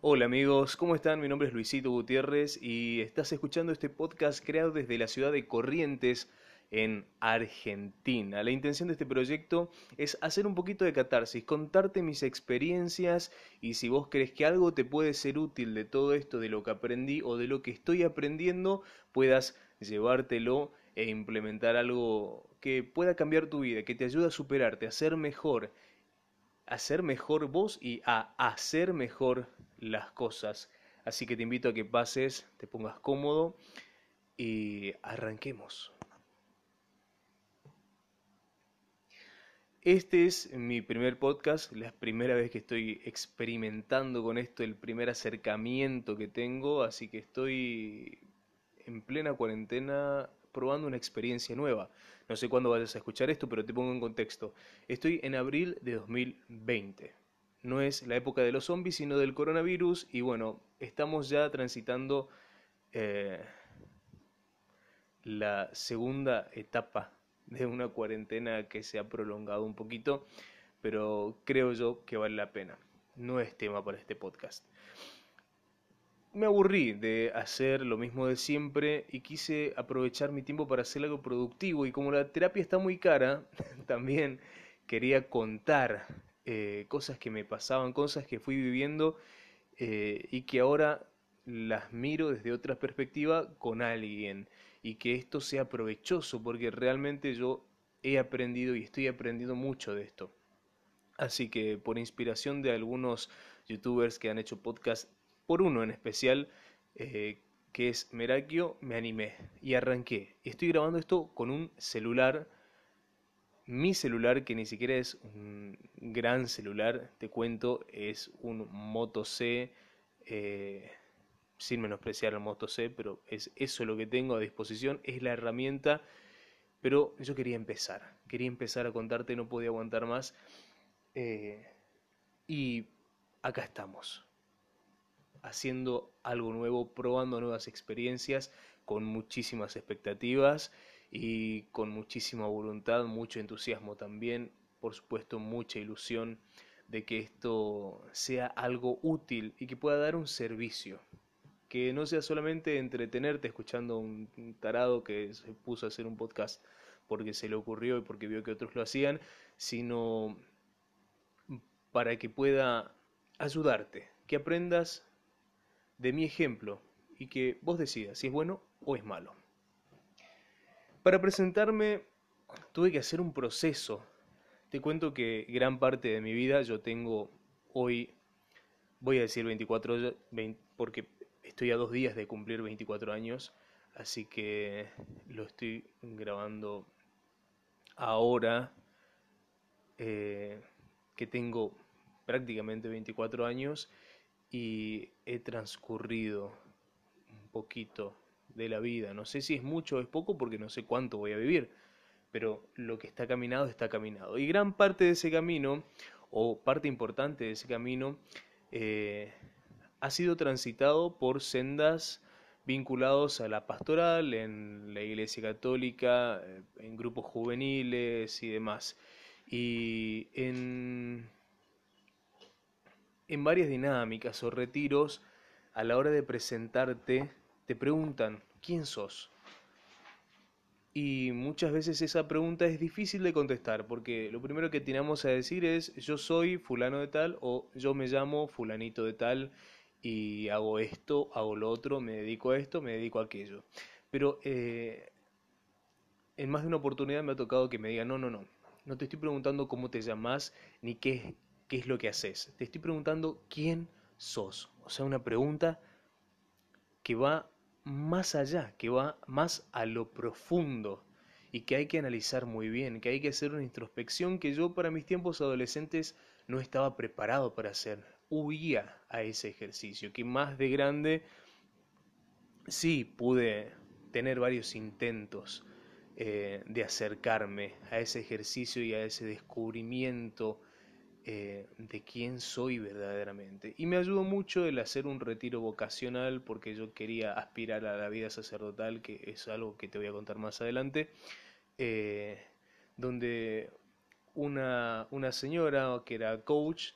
Hola amigos, ¿cómo están? Mi nombre es Luisito Gutiérrez y estás escuchando este podcast creado desde la ciudad de Corrientes, en Argentina. La intención de este proyecto es hacer un poquito de catarsis, contarte mis experiencias y si vos crees que algo te puede ser útil de todo esto, de lo que aprendí o de lo que estoy aprendiendo, puedas llevártelo e implementar algo que pueda cambiar tu vida, que te ayude a superarte, a ser mejor, a ser mejor vos y a hacer mejor las cosas. Así que te invito a que pases, te pongas cómodo y arranquemos. Este es mi primer podcast, la primera vez que estoy experimentando con esto, el primer acercamiento que tengo, así que estoy en plena cuarentena probando una experiencia nueva. No sé cuándo vayas a escuchar esto, pero te pongo en contexto. Estoy en abril de 2020. No es la época de los zombies, sino del coronavirus y bueno, estamos ya transitando eh, la segunda etapa de una cuarentena que se ha prolongado un poquito, pero creo yo que vale la pena. No es tema para este podcast. Me aburrí de hacer lo mismo de siempre y quise aprovechar mi tiempo para hacer algo productivo y como la terapia está muy cara, también quería contar eh, cosas que me pasaban, cosas que fui viviendo eh, y que ahora las miro desde otra perspectiva con alguien y que esto sea provechoso porque realmente yo he aprendido y estoy aprendiendo mucho de esto. Así que por inspiración de algunos youtubers que han hecho podcast, por uno en especial, eh, que es Merakio, me animé y arranqué. Estoy grabando esto con un celular, mi celular que ni siquiera es un gran celular, te cuento, es un Moto C. Eh, sin menospreciar el Moto C, pero es eso lo que tengo a disposición, es la herramienta, pero yo quería empezar, quería empezar a contarte, no podía aguantar más, eh, y acá estamos, haciendo algo nuevo, probando nuevas experiencias, con muchísimas expectativas y con muchísima voluntad, mucho entusiasmo también, por supuesto mucha ilusión de que esto sea algo útil y que pueda dar un servicio. Que no sea solamente entretenerte escuchando un tarado que se puso a hacer un podcast porque se le ocurrió y porque vio que otros lo hacían, sino para que pueda ayudarte, que aprendas de mi ejemplo y que vos decidas si es bueno o es malo. Para presentarme tuve que hacer un proceso. Te cuento que gran parte de mi vida yo tengo hoy, voy a decir 24, 20, porque Estoy a dos días de cumplir 24 años, así que lo estoy grabando ahora eh, que tengo prácticamente 24 años y he transcurrido un poquito de la vida. No sé si es mucho o es poco porque no sé cuánto voy a vivir, pero lo que está caminado está caminado. Y gran parte de ese camino, o parte importante de ese camino, eh, ha sido transitado por sendas vinculados a la pastoral, en la Iglesia Católica, eh, en grupos juveniles y demás. Y en, en varias dinámicas o retiros, a la hora de presentarte, te preguntan, ¿quién sos? Y muchas veces esa pregunta es difícil de contestar, porque lo primero que tenemos a decir es, yo soy fulano de tal o yo me llamo fulanito de tal y hago esto, hago lo otro, me dedico a esto, me dedico a aquello. Pero eh, en más de una oportunidad me ha tocado que me digan, no, no, no, no te estoy preguntando cómo te llamas ni qué, qué es lo que haces, te estoy preguntando quién sos. O sea, una pregunta que va más allá, que va más a lo profundo y que hay que analizar muy bien, que hay que hacer una introspección que yo para mis tiempos adolescentes no estaba preparado para hacer huía a ese ejercicio, que más de grande sí pude tener varios intentos eh, de acercarme a ese ejercicio y a ese descubrimiento eh, de quién soy verdaderamente. Y me ayudó mucho el hacer un retiro vocacional porque yo quería aspirar a la vida sacerdotal, que es algo que te voy a contar más adelante, eh, donde una, una señora que era coach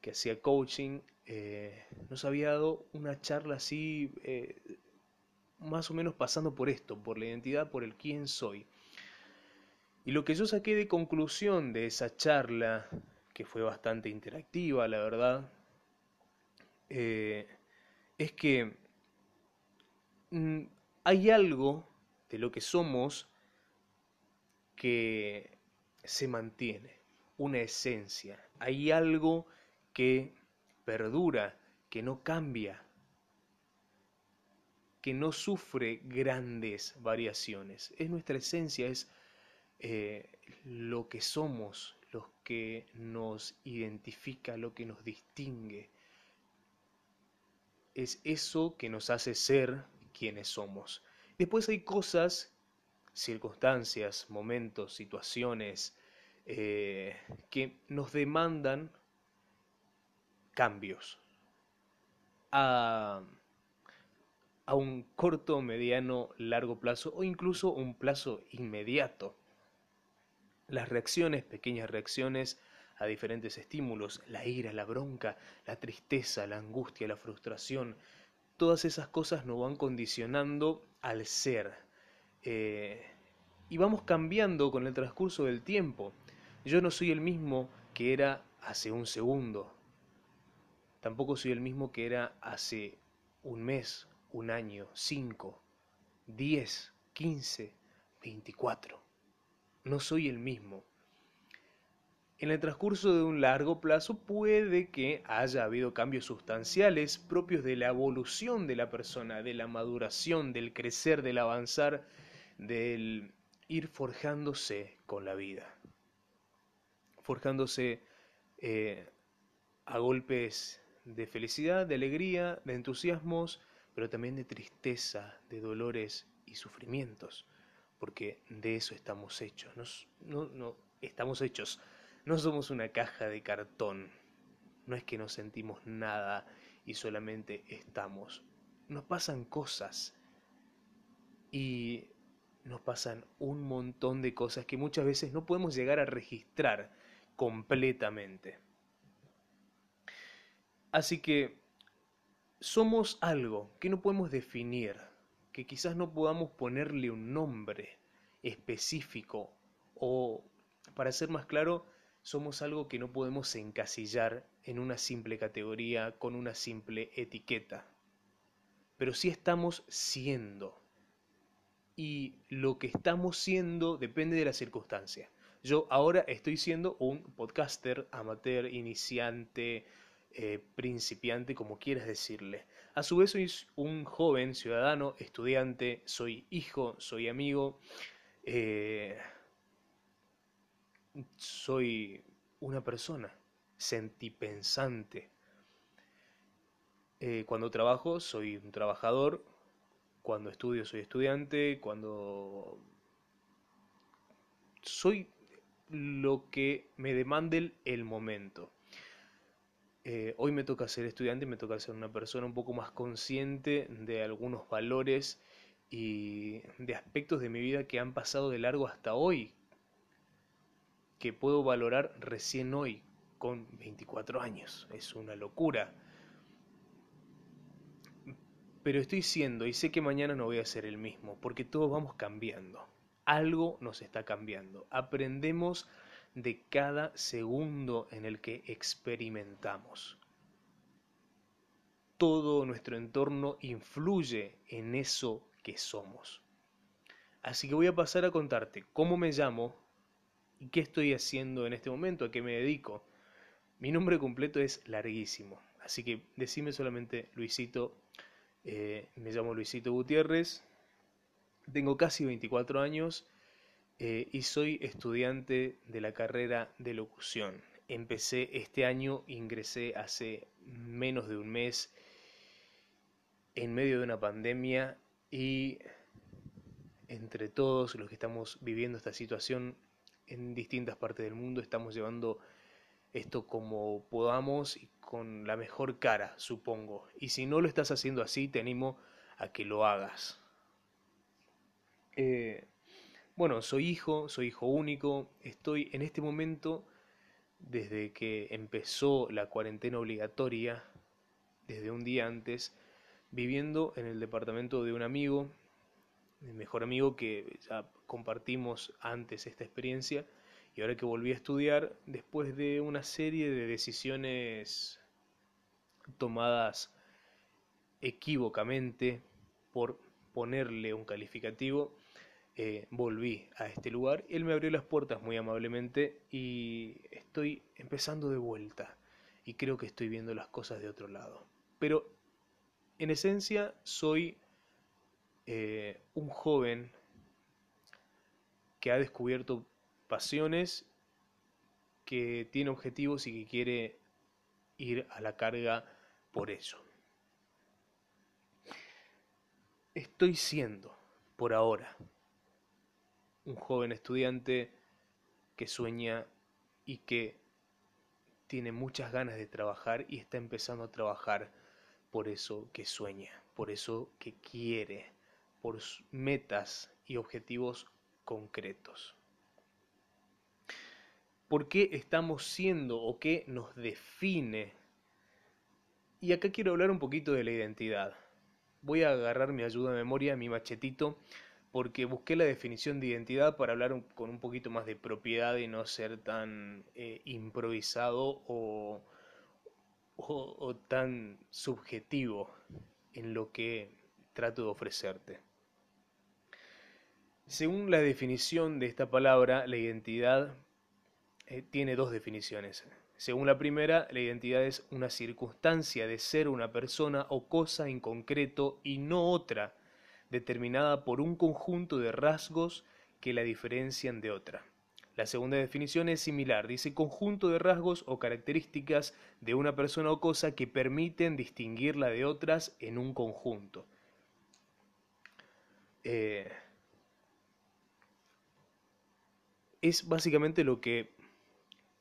que hacía coaching eh, nos había dado una charla así, más o menos pasando por esto, por la identidad, por el quién soy. Y lo que yo saqué de conclusión de esa charla, que fue bastante interactiva, la verdad, eh, es que mm, hay algo de lo que somos que se mantiene, una esencia. Hay algo que perdura, que no cambia, que no sufre grandes variaciones. Es nuestra esencia, es eh, lo que somos, lo que nos identifica, lo que nos distingue. Es eso que nos hace ser quienes somos. Después hay cosas, circunstancias, momentos, situaciones eh, que nos demandan cambios a, a un corto, mediano, largo plazo o incluso un plazo inmediato. Las reacciones, pequeñas reacciones a diferentes estímulos, la ira, la bronca, la tristeza, la angustia, la frustración, todas esas cosas nos van condicionando al ser. Eh, y vamos cambiando con el transcurso del tiempo. Yo no soy el mismo que era hace un segundo. Tampoco soy el mismo que era hace un mes, un año, cinco, diez, quince, veinticuatro. No soy el mismo. En el transcurso de un largo plazo puede que haya habido cambios sustanciales propios de la evolución de la persona, de la maduración, del crecer, del avanzar, del ir forjándose con la vida. Forjándose eh, a golpes de felicidad, de alegría, de entusiasmos, pero también de tristeza, de dolores y sufrimientos, porque de eso estamos hechos. no, no, estamos hechos no somos una caja de cartón. No es que no sentimos nada y solamente estamos. Nos pasan cosas. Y nos pasan un montón de cosas que muchas veces no podemos llegar a registrar completamente. Así que somos algo que no podemos definir, que quizás no podamos ponerle un nombre específico o, para ser más claro, somos algo que no podemos encasillar en una simple categoría con una simple etiqueta. Pero sí estamos siendo. Y lo que estamos siendo depende de la circunstancia. Yo ahora estoy siendo un podcaster, amateur, iniciante, eh, principiante, como quieras decirle. A su vez soy un joven ciudadano, estudiante, soy hijo, soy amigo. Eh, soy una persona sentipensante. Eh, cuando trabajo soy un trabajador, cuando estudio soy estudiante, cuando soy lo que me demande el, momento. Eh, hoy me toca ser estudiante me toca ser una persona un poco más consciente de algunos valores y de aspectos de mi vida que han pasado de largo hasta hoy, que puedo valorar recién hoy, con 24 años. Es una locura. Pero estoy siendo y sé que mañana no voy a ser el mismo, porque todos vamos cambiando. Algo nos está cambiando. Aprendemos de cada segundo en el que experimentamos. Todo nuestro entorno influye en eso que somos. Así que voy a pasar a contarte cómo me llamo, ¿Y qué estoy haciendo en este momento? ¿A qué me dedico? Mi nombre completo es larguísimo, así que decime solamente Luisito. Eh, me llamo Luisito Gutiérrez, tengo casi 24 años eh, y soy estudiante de la carrera de locución. Empecé este año, ingresé hace menos de un mes en medio de una pandemia y entre todos los que estamos viviendo esta situación en distintas partes del mundo estamos llevando esto como podamos y con la mejor cara, supongo. Y si no lo estás haciendo así, te animo a que lo hagas. Eh, bueno, soy hijo, soy hijo único, estoy en este momento, desde que empezó la cuarentena obligatoria, desde un día antes, viviendo en el departamento de un amigo, mi mejor amigo que ya compartimos antes esta experiencia, y ahora que volví a estudiar, después de una serie de decisiones tomadas equívocamente por ponerle un calificativo, eh, volví a este lugar. Él me abrió las puertas muy amablemente y estoy empezando de vuelta y creo que estoy viendo las cosas de otro lado. Pero en esencia soy eh, un joven que ha descubierto pasiones, que tiene objetivos y que quiere ir a la carga por eso. Estoy siendo, por ahora, un joven estudiante que sueña y que tiene muchas ganas de trabajar y está empezando a trabajar por eso que sueña, por eso que quiere, por metas y objetivos concretos. ¿Por qué estamos siendo o qué nos define? Y acá quiero hablar un poquito de la identidad. Voy a agarrar mi ayuda de memoria, mi machetito, porque busqué la definición de identidad para hablar con un poquito más de propiedad y no ser tan eh, improvisado o, o tan subjetivo en lo que trato de ofrecerte. Según la definición de esta palabra, la identidad eh, tiene dos definiciones. Según la primera, la identidad es una circunstancia de ser una persona o cosa en concreto y no otra determinada por un conjunto de rasgos que la diferencian de otra. La segunda definición es similar, dice conjunto de rasgos o características de una persona o cosa que permiten distinguirla de otras en un conjunto. Eh, es básicamente lo que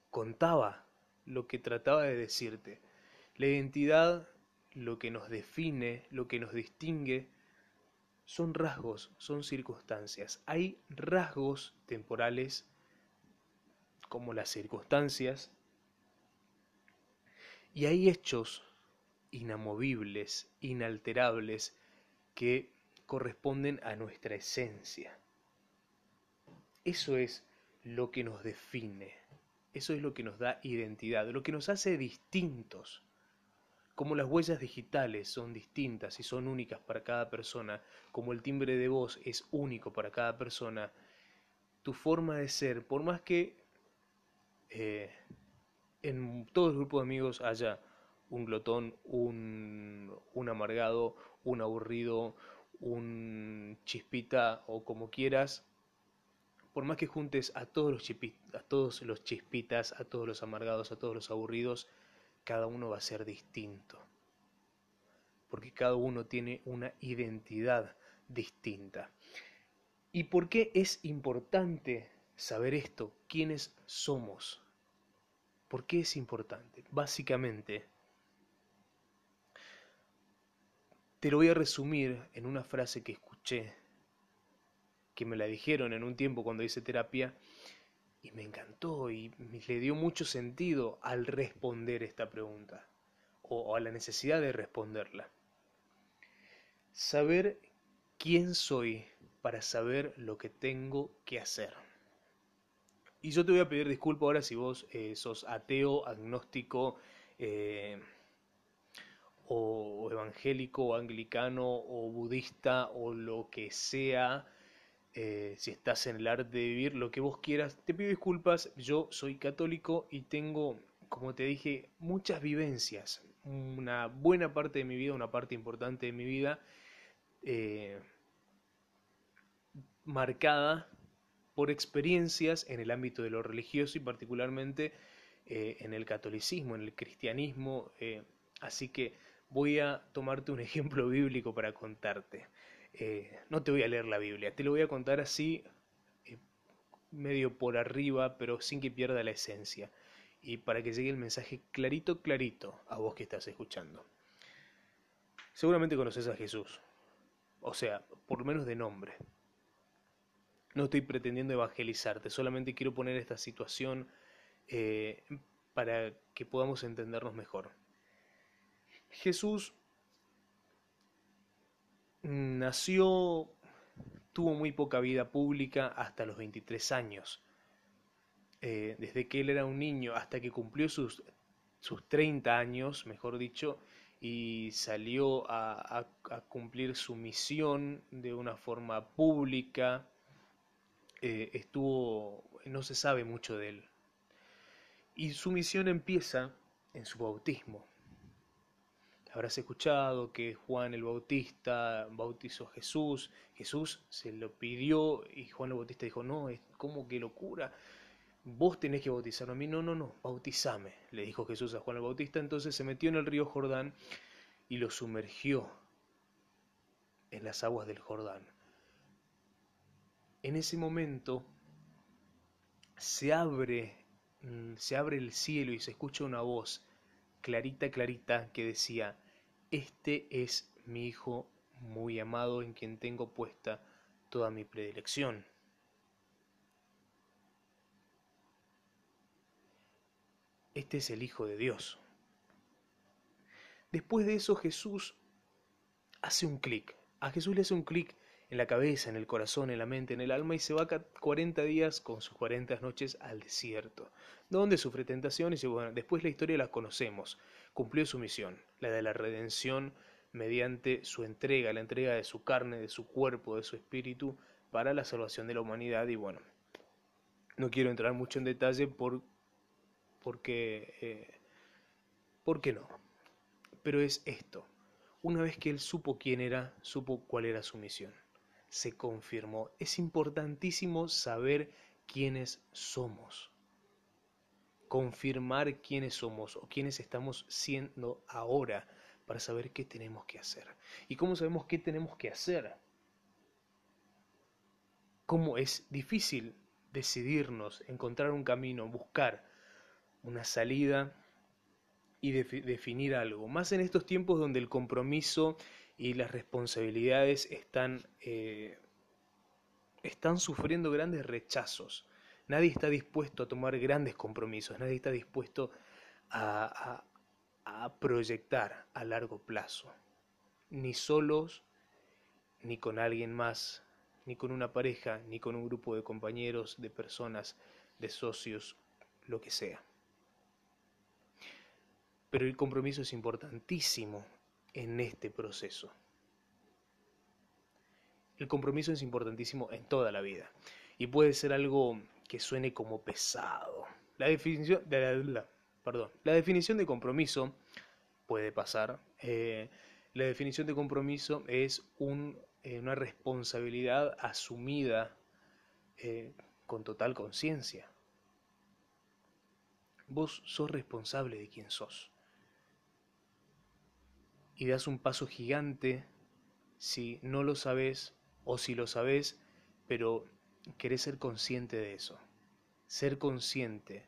contaba, lo que trataba de decirte. La identidad, lo que nos define, lo que nos distingue, son rasgos, son circunstancias. Hay rasgos temporales como las circunstancias y hay hechos inamovibles, inalterables, que corresponden a nuestra esencia. Eso es lo que nos define, eso es lo que nos da identidad, lo que nos hace distintos. Como las huellas digitales son distintas y son únicas para cada persona, como el timbre de voz es único para cada persona, tu forma de ser, por más que eh, en todo el grupo de amigos haya un glotón, un, un amargado, un aburrido, un chispita o como quieras, por más que juntes a todos los, a todos los chispitas, a todos los amargados, a todos los aburridos, cada uno va a ser distinto. Porque cada uno tiene una identidad distinta. ¿Y por qué es importante saber esto? ¿Quiénes somos? ¿Por qué es importante? Básicamente, te lo voy a resumir en una frase que escuché, que me la dijeron en un tiempo cuando hice terapia, y me encantó y le dio mucho sentido al responder esta pregunta o, a la necesidad de responderla. Saber quién soy para saber lo que tengo que hacer. Y yo te voy a pedir disculpas ahora si vos eh, sos ateo, agnóstico, eh, o evangélico, o anglicano, o budista, o lo que sea eh, si estás en el arte de vivir, lo que vos quieras. Te pido disculpas, yo soy católico y tengo, como te dije, muchas vivencias. Una buena parte de mi vida, una parte importante de mi vida, eh, marcada por experiencias en el ámbito de lo religioso y particularmente eh, en el catolicismo, en el cristianismo. así que voy a tomarte un ejemplo bíblico para contarte. Eh, no te voy a leer la Biblia, te lo voy a contar así, eh, medio por arriba, pero sin que pierda la esencia. Y para que llegue el mensaje clarito, clarito a vos que estás escuchando. Seguramente conoces a Jesús, o sea, por lo menos de nombre. No estoy pretendiendo evangelizarte, solamente quiero poner esta situación eh, para que podamos entendernos mejor. Jesús nació, tuvo muy poca vida pública hasta los 23 años. Eh, desde que él era un niño hasta que cumplió sus, sus 30 años, mejor dicho, y salió a, cumplir su misión de una forma pública, eh, estuvo, no se sabe mucho de él. Y su misión empieza en su bautismo. Habrás escuchado que Juan el Bautista bautizó a Jesús, Jesús se lo pidió y Juan el Bautista dijo, no, es como que locura, vos tenés que bautizarme a mí, no, no, no, bautizame, le dijo Jesús a Juan el Bautista, entonces se metió en el río Jordán y lo sumergió en las aguas del Jordán. En ese momento se abre, mm, se abre el cielo y se escucha una voz clarita, clarita, que decía, este es mi Hijo muy amado en quien tengo puesta toda mi predilección. Este es el Hijo de Dios. Después de eso Jesús hace un clic. A Jesús le hace un clic en la cabeza, en el corazón, en la mente, en el alma y se va 40 días con sus 40 noches al desierto, donde sufre tentaciones y bueno, después la historia la conocemos. Cumplió su misión, la de la redención mediante su entrega, la entrega de su carne, de su cuerpo, de su espíritu para la salvación de la humanidad y bueno, no quiero entrar mucho en detalle por porque, eh, ¿por qué no? Pero es esto, una vez que él supo quién era, supo cuál era su misión, se confirmó. Es importantísimo saber quiénes somos, confirmar quiénes somos o quiénes estamos siendo ahora para saber qué tenemos que hacer. ¿Y cómo sabemos qué tenemos que hacer? ¿Cómo es difícil decidirnos, encontrar un camino, buscar una salida y definir algo. Más en estos tiempos donde el compromiso y las responsabilidades están, eh, están sufriendo grandes rechazos. Nadie está dispuesto a tomar grandes compromisos, nadie está dispuesto a, proyectar a largo plazo, ni solos, ni con alguien más, ni con una pareja, ni con un grupo de compañeros, de personas, de socios, lo que sea. Pero el compromiso es importantísimo en este proceso. El compromiso es importantísimo en toda la vida y puede ser algo que suene como pesado. La definición de, la, perdón, la definición de compromiso puede pasar. Eh, la definición de compromiso es eh, una responsabilidad asumida eh, con total conciencia. Vos sos responsable de quién sos y das un paso gigante si no lo sabes o si lo sabes, pero querés ser consciente de eso. Ser consciente,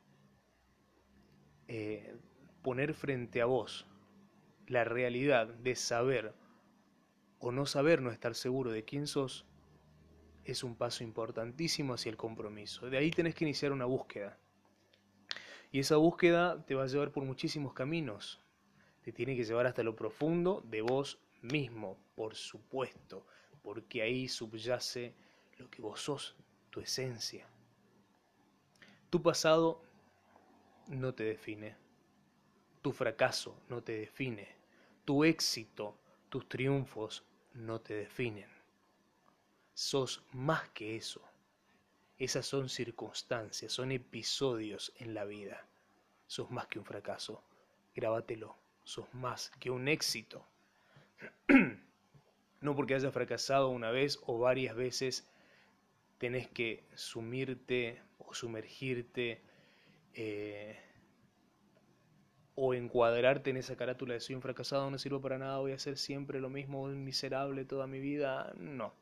eh, poner frente a vos la realidad de saber o no saber, no estar seguro de quién sos, es un paso importantísimo hacia el compromiso. De ahí tenés que iniciar una búsqueda. Y esa búsqueda te va a llevar por muchísimos caminos te tiene que llevar hasta lo profundo de vos mismo, por supuesto, porque ahí subyace lo que vos sos, tu esencia. Tu pasado no te define, tu fracaso no te define, tu éxito, tus triunfos no te definen. Sos más que eso. Esas son circunstancias, son episodios en la vida. Sos más que un fracaso. Grábatelo sos más que un éxito. no porque hayas fracasado una vez o varias veces, tenés que sumirte o sumergirte eh, o encuadrarte en esa carátula de soy un fracasado, no sirvo para nada, voy a hacer siempre lo mismo, un miserable toda mi vida. No.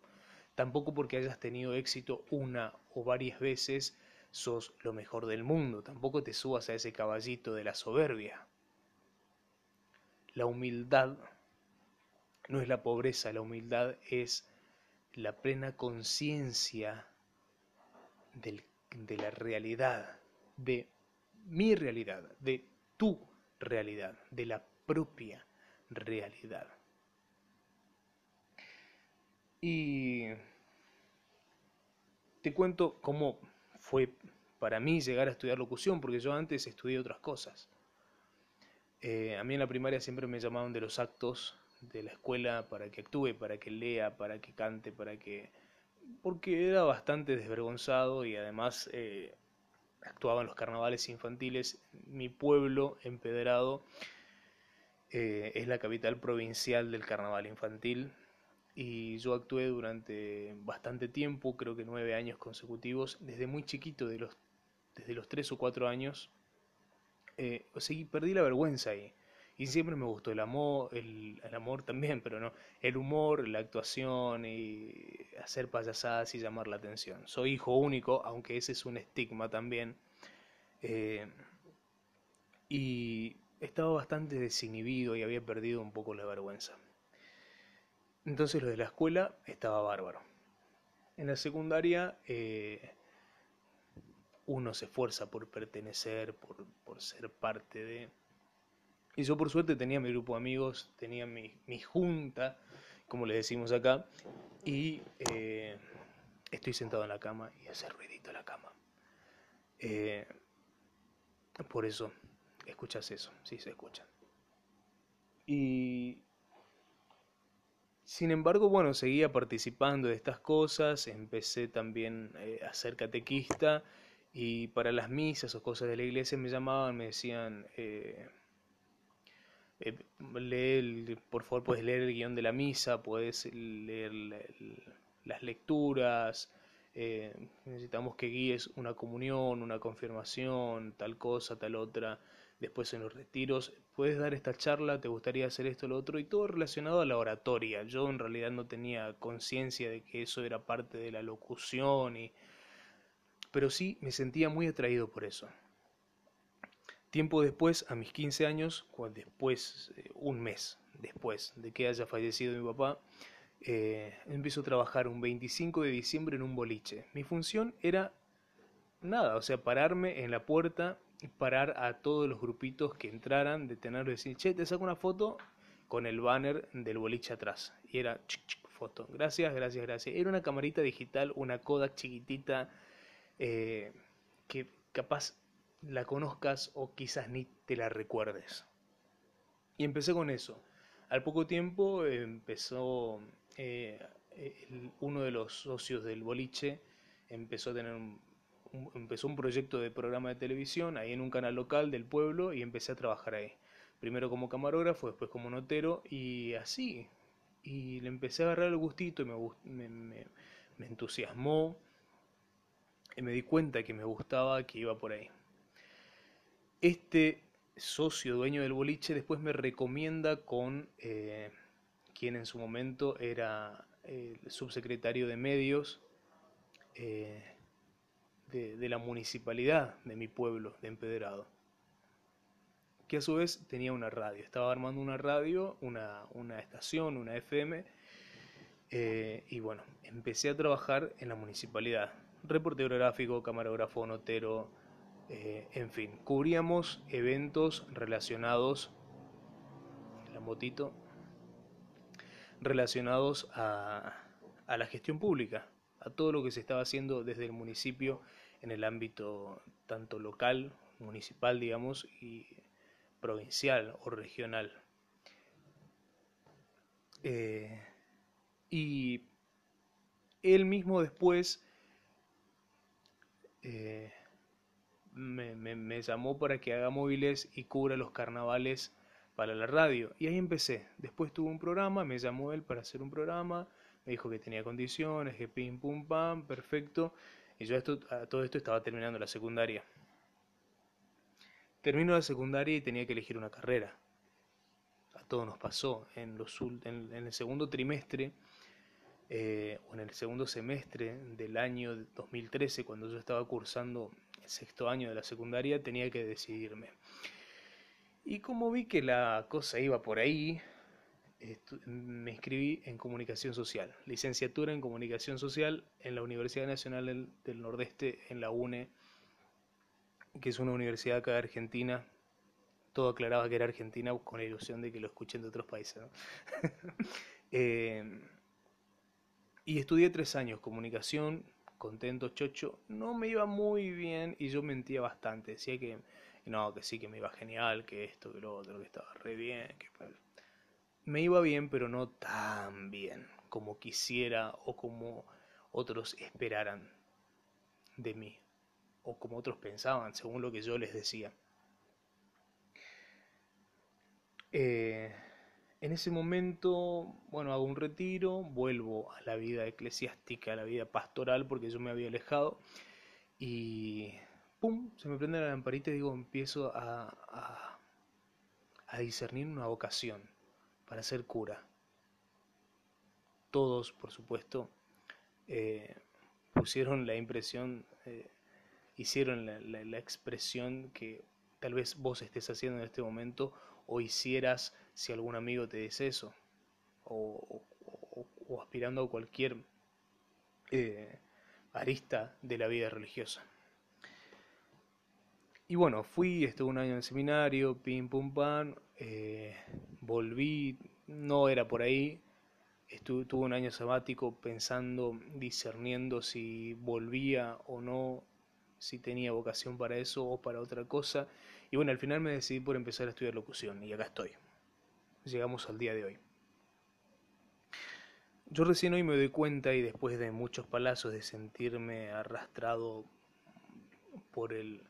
Tampoco porque hayas tenido éxito una o varias veces sos lo mejor del mundo. Tampoco te subas a ese caballito de la soberbia. La humildad no es la pobreza, la humildad es la plena conciencia de la realidad, de mi realidad, de tu realidad, de la propia realidad. Y te cuento cómo fue para mí llegar a estudiar locución, porque yo antes estudié otras cosas. Eh, a mí en la primaria siempre me llamaban de los actos de la escuela para que actúe, para que lea, para que cante, para que... porque era bastante desvergonzado y además eh, actuaba en los carnavales infantiles. Mi pueblo, Empedrado, eh, es la capital provincial del carnaval infantil y yo actué durante bastante tiempo, creo que nueve años consecutivos, desde muy chiquito, de los, desde los tres o cuatro años. Eh, perdí la vergüenza ahí. Y siempre me gustó el amor, el, amor también, pero no, el humor, la actuación y hacer payasadas y llamar la atención. Soy hijo único, aunque ese es un estigma también. Eh, y estaba bastante desinhibido y había perdido un poco la vergüenza. Entonces lo de la escuela estaba bárbaro. En la secundaria eh, uno se esfuerza por pertenecer, por, por ser parte de y yo por suerte tenía mi grupo de amigos, tenía mi, junta, como le decimos acá, y eh, estoy sentado en la cama y hace ruidito la cama. Eh, por eso, escuchas eso, sí se escucha. Y sin embargo, bueno, seguía participando de estas cosas, empecé también eh, a ser catequista y para las misas o cosas de la iglesia me llamaban, me decían, por favor, puedes leer el guion de la misa, puedes leer las lecturas, eh, necesitamos que guíes una comunión, una confirmación, tal cosa, tal otra, después en los retiros, puedes dar esta charla, te gustaría hacer esto, lo otro, y todo relacionado a la oratoria. Yo en realidad no tenía conciencia de que eso era parte de la locución, y... pero sí me sentía muy atraído por eso. Tiempo después, a mis 15 años, después, eh, un mes después de que haya fallecido mi papá, eh, empiezo a trabajar un 25 de diciembre en un boliche. Mi función era nada, o sea, pararme en la puerta, y parar a todos los grupitos que entraran, detenerlos y decir, che, te saco una foto con el banner del boliche atrás. Y era foto. Gracias, gracias, gracias. Era una camarita digital, una Kodak chiquitita, eh, que capaz la conozcas o quizás ni te la recuerdes. Y empecé con eso. Al poco tiempo empezó eh, uno de los socios del boliche, empezó a tener un, empezó un proyecto de programa de televisión ahí en un canal local del pueblo y empecé a trabajar ahí. Primero como camarógrafo, después como notero y así. Y le empecé a agarrar el gustito y me, me, me entusiasmó. Y me di cuenta que me gustaba, que iba por ahí. Este socio dueño del boliche después me recomienda con eh, quien en su momento era el subsecretario de medios eh, de, la municipalidad de mi pueblo, de Empedrado, que a su vez tenía una radio, estaba armando una radio, una, estación, una FM, eh, y bueno, empecé a trabajar en la municipalidad, reportero gráfico, camarógrafo, notero, eh, en fin, cubríamos eventos relacionados, la relacionados a, a la gestión pública, a todo lo que se estaba haciendo desde el municipio en el ámbito tanto local, municipal, digamos, y provincial o regional. Eh, y él mismo después eh, me, me, llamó para que haga móviles y cubra los carnavales para la radio. Y ahí empecé. Después tuvo un programa, me llamó él para hacer un programa, me dijo que tenía condiciones, que pim pum pam, perfecto. Y yo esto, a todo esto estaba terminando la secundaria. Termino la secundaria y tenía que elegir una carrera. A todos nos pasó. En, los, en, el segundo trimestre eh, o en el segundo semestre del año 2013, cuando yo estaba cursando sexto año de la secundaria tenía que decidirme. Y como vi que la cosa iba por ahí, me inscribí en comunicación social, licenciatura en comunicación social en la Universidad Nacional del, Nordeste, en la UNE, que es una universidad acá de Argentina, todo aclaraba que era Argentina con la ilusión de que lo escuchen de otros países. Eh, y estudié tres años comunicación, contento, chocho. No me iba muy bien y yo mentía bastante. Decía que no, que sí, que me iba genial, que esto, que lo otro, que estaba re bien. Que... Me iba bien, pero no tan bien como quisiera o como otros esperaran de mí. O como otros pensaban, según lo que yo les decía. Eh, en ese momento, bueno, hago un retiro, vuelvo a la vida eclesiástica, a la vida pastoral, porque yo me había alejado. Y ¡pum! Se me prende la lamparita y digo, empiezo a, a, discernir una vocación para ser cura. Todos, por supuesto, eh, pusieron la impresión, eh, hicieron la expresión que tal vez vos estés haciendo en este momento o hicieras si algún amigo te dice eso, o, aspirando a cualquier eh, arista de la vida religiosa. Y bueno, fui, estuve un año en el seminario, pim pum pam, eh, volví, no era por ahí, estuve, tuve un año sabático pensando, discerniendo si volvía o no, si tenía vocación para eso o para otra cosa. Y bueno, al final me decidí por empezar a estudiar locución y acá estoy. Llegamos al día de hoy. Yo recién hoy me doy cuenta y después de muchos palazos de sentirme arrastrado por el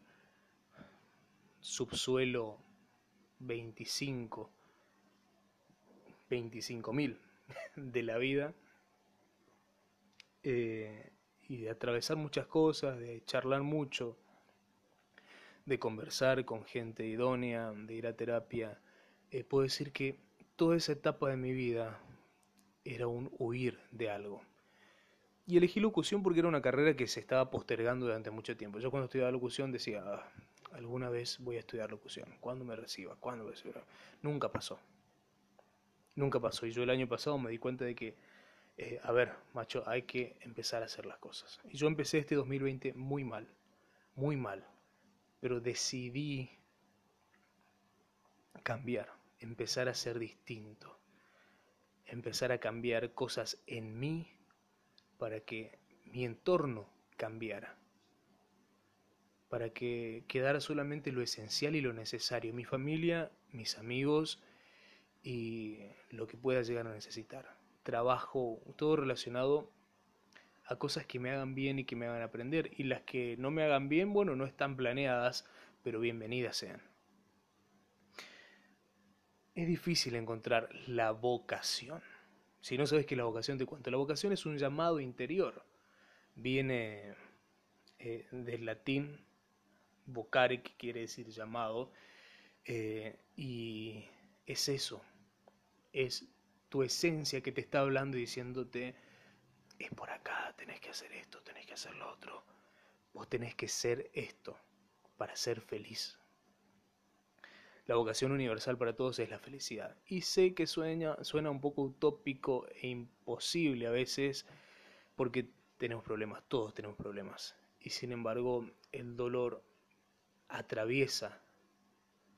subsuelo 25, 25 mil de la vida eh, y de atravesar muchas cosas, de charlar mucho, de conversar con gente idónea, de ir a terapia, eh, puedo decir que toda esa etapa de mi vida era un huir de algo. Y elegí locución porque era una carrera que se estaba postergando durante mucho tiempo. Yo cuando estudiaba locución decía, ah, alguna vez voy a estudiar locución. ¿Cuándo me reciba? ¿Cuándo me reciba? Nunca pasó. Nunca pasó. Y yo el año pasado me di cuenta de que, eh, a ver, macho, hay que empezar a hacer las cosas. Y yo empecé este 2020 muy mal, muy mal pero decidí cambiar, empezar a ser distinto, empezar a cambiar cosas en mí para que mi entorno cambiara, para que quedara solamente lo esencial y lo necesario, mi familia, mis amigos y lo que pueda llegar a necesitar. Trabajo, todo relacionado a cosas que me hagan bien y que me hagan aprender. Y las que no me hagan bien, bueno, no están planeadas, pero bienvenidas sean. Es difícil encontrar la vocación. Si no sabes que la vocación te cuento, la vocación es un llamado interior. Viene eh, del latín vocare, que quiere decir llamado, eh, y es eso, es tu esencia que te está hablando y diciéndote, es por acá, tenés que hacer esto, tenés que hacer lo otro. Vos tenés que ser esto para ser feliz. La vocación universal para todos es la felicidad. Y sé que suena, suena un poco utópico e imposible a veces porque tenemos problemas, todos tenemos problemas. Y sin embargo el dolor atraviesa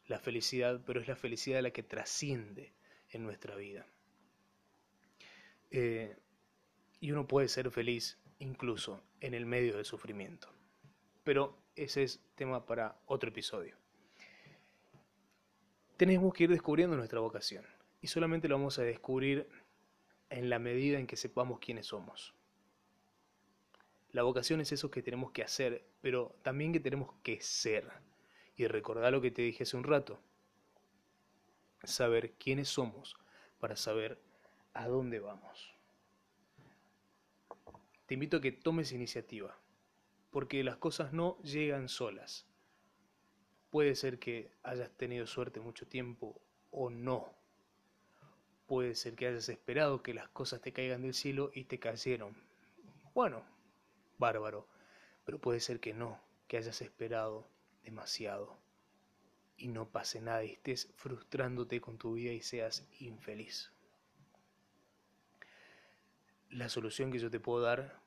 la felicidad, pero es la felicidad la que trasciende en nuestra vida. Eh, y uno puede ser feliz incluso en el medio del sufrimiento. Pero ese es tema para otro episodio. Tenemos que ir descubriendo nuestra vocación y solamente lo vamos a descubrir en la medida en que sepamos quiénes somos. La vocación es eso que tenemos que hacer, pero también que tenemos que ser. Y recordar lo que te dije hace un rato. Saber quiénes somos para saber a dónde vamos te invito a que tomes iniciativa, porque las cosas no llegan solas. Puede ser que hayas tenido suerte mucho tiempo o no. Puede ser que hayas esperado que las cosas te caigan del cielo y te cayeron. Bueno, bárbaro. Pero puede ser que no, que hayas esperado demasiado y no pase nada y estés frustrándote con tu vida y seas infeliz la solución que yo te puedo dar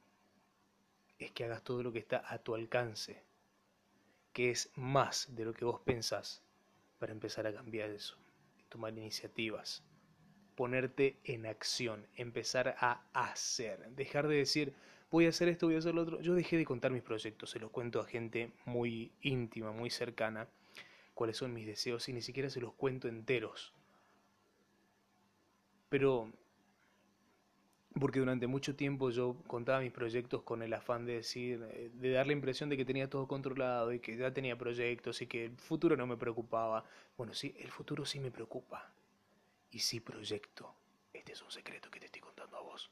es que hagas todo lo que está a tu alcance, que es más de lo que vos pensás, para empezar a cambiar eso, tomar iniciativas, ponerte en acción, empezar a hacer, dejar de decir voy a hacer esto, voy a hacer lo otro. Yo dejé de contar mis proyectos, se los cuento a gente muy íntima, muy cercana, cuáles son mis deseos y ni siquiera se los cuento enteros. Pero porque durante mucho tiempo yo contaba mis proyectos con el afán de decir, eh, de dar la impresión de que tenía todo controlado y que ya tenía proyectos y que el futuro no me preocupaba. Bueno, sí, el futuro sí me preocupa. Y sí proyecto. Este es un secreto que te estoy contando a vos.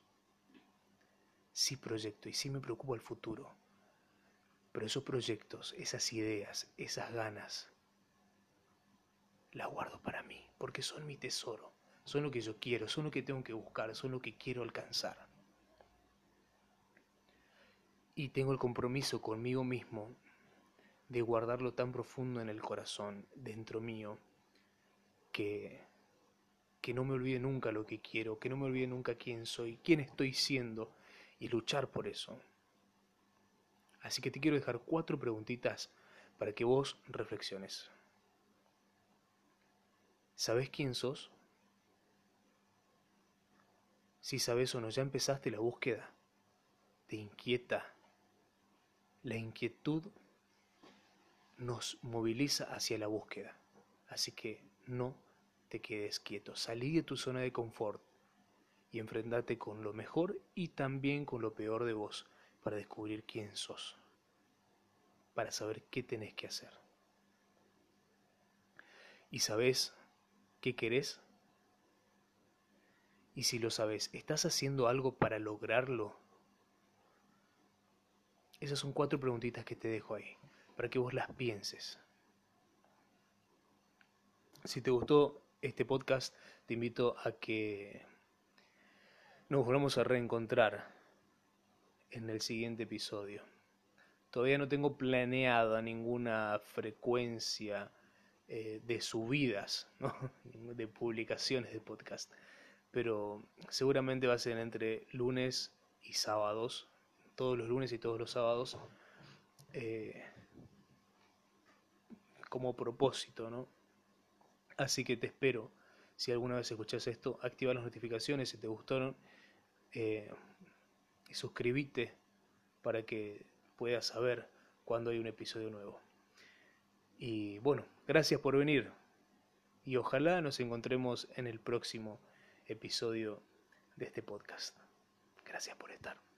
Sí proyecto y sí me preocupa el futuro. Pero esos proyectos, esas ideas, esas ganas, las guardo para mí, porque son mi tesoro son lo que yo quiero, son lo que tengo que buscar, son lo que quiero alcanzar. Y tengo el compromiso conmigo mismo de guardarlo tan profundo en el corazón, dentro mío, que, que no me olvide nunca lo que quiero, que no me olvide nunca quién soy, quién estoy siendo y luchar por eso. Así que te quiero dejar cuatro preguntitas para que vos reflexiones. ¿Sabes quién sos? Si sabes o no, ya empezaste la búsqueda. Te inquieta. La inquietud nos moviliza hacia la búsqueda. Así que no te quedes quieto. Salí de tu zona de confort y enfrentate con lo mejor y también con lo peor de vos para descubrir quién sos. Para saber qué tenés que hacer. ¿Y sabes qué querés? Y si lo sabes, ¿estás haciendo algo para lograrlo? Esas son cuatro preguntitas que te dejo ahí, para que vos las pienses. Si te gustó este podcast, te invito a que nos volvamos a reencontrar en el siguiente episodio. Todavía no tengo planeada ninguna frecuencia eh, de subidas, de publicaciones de podcast pero seguramente va a ser entre lunes y sábados, todos los lunes y todos los sábados, eh, como propósito, ¿no? Así que te espero, si alguna vez escuchas esto, activa las notificaciones si te gustaron eh, y suscríbete para que puedas saber cuando hay un episodio nuevo. Y bueno, gracias por venir y ojalá nos encontremos en el próximo episodio de este podcast. Gracias por estar.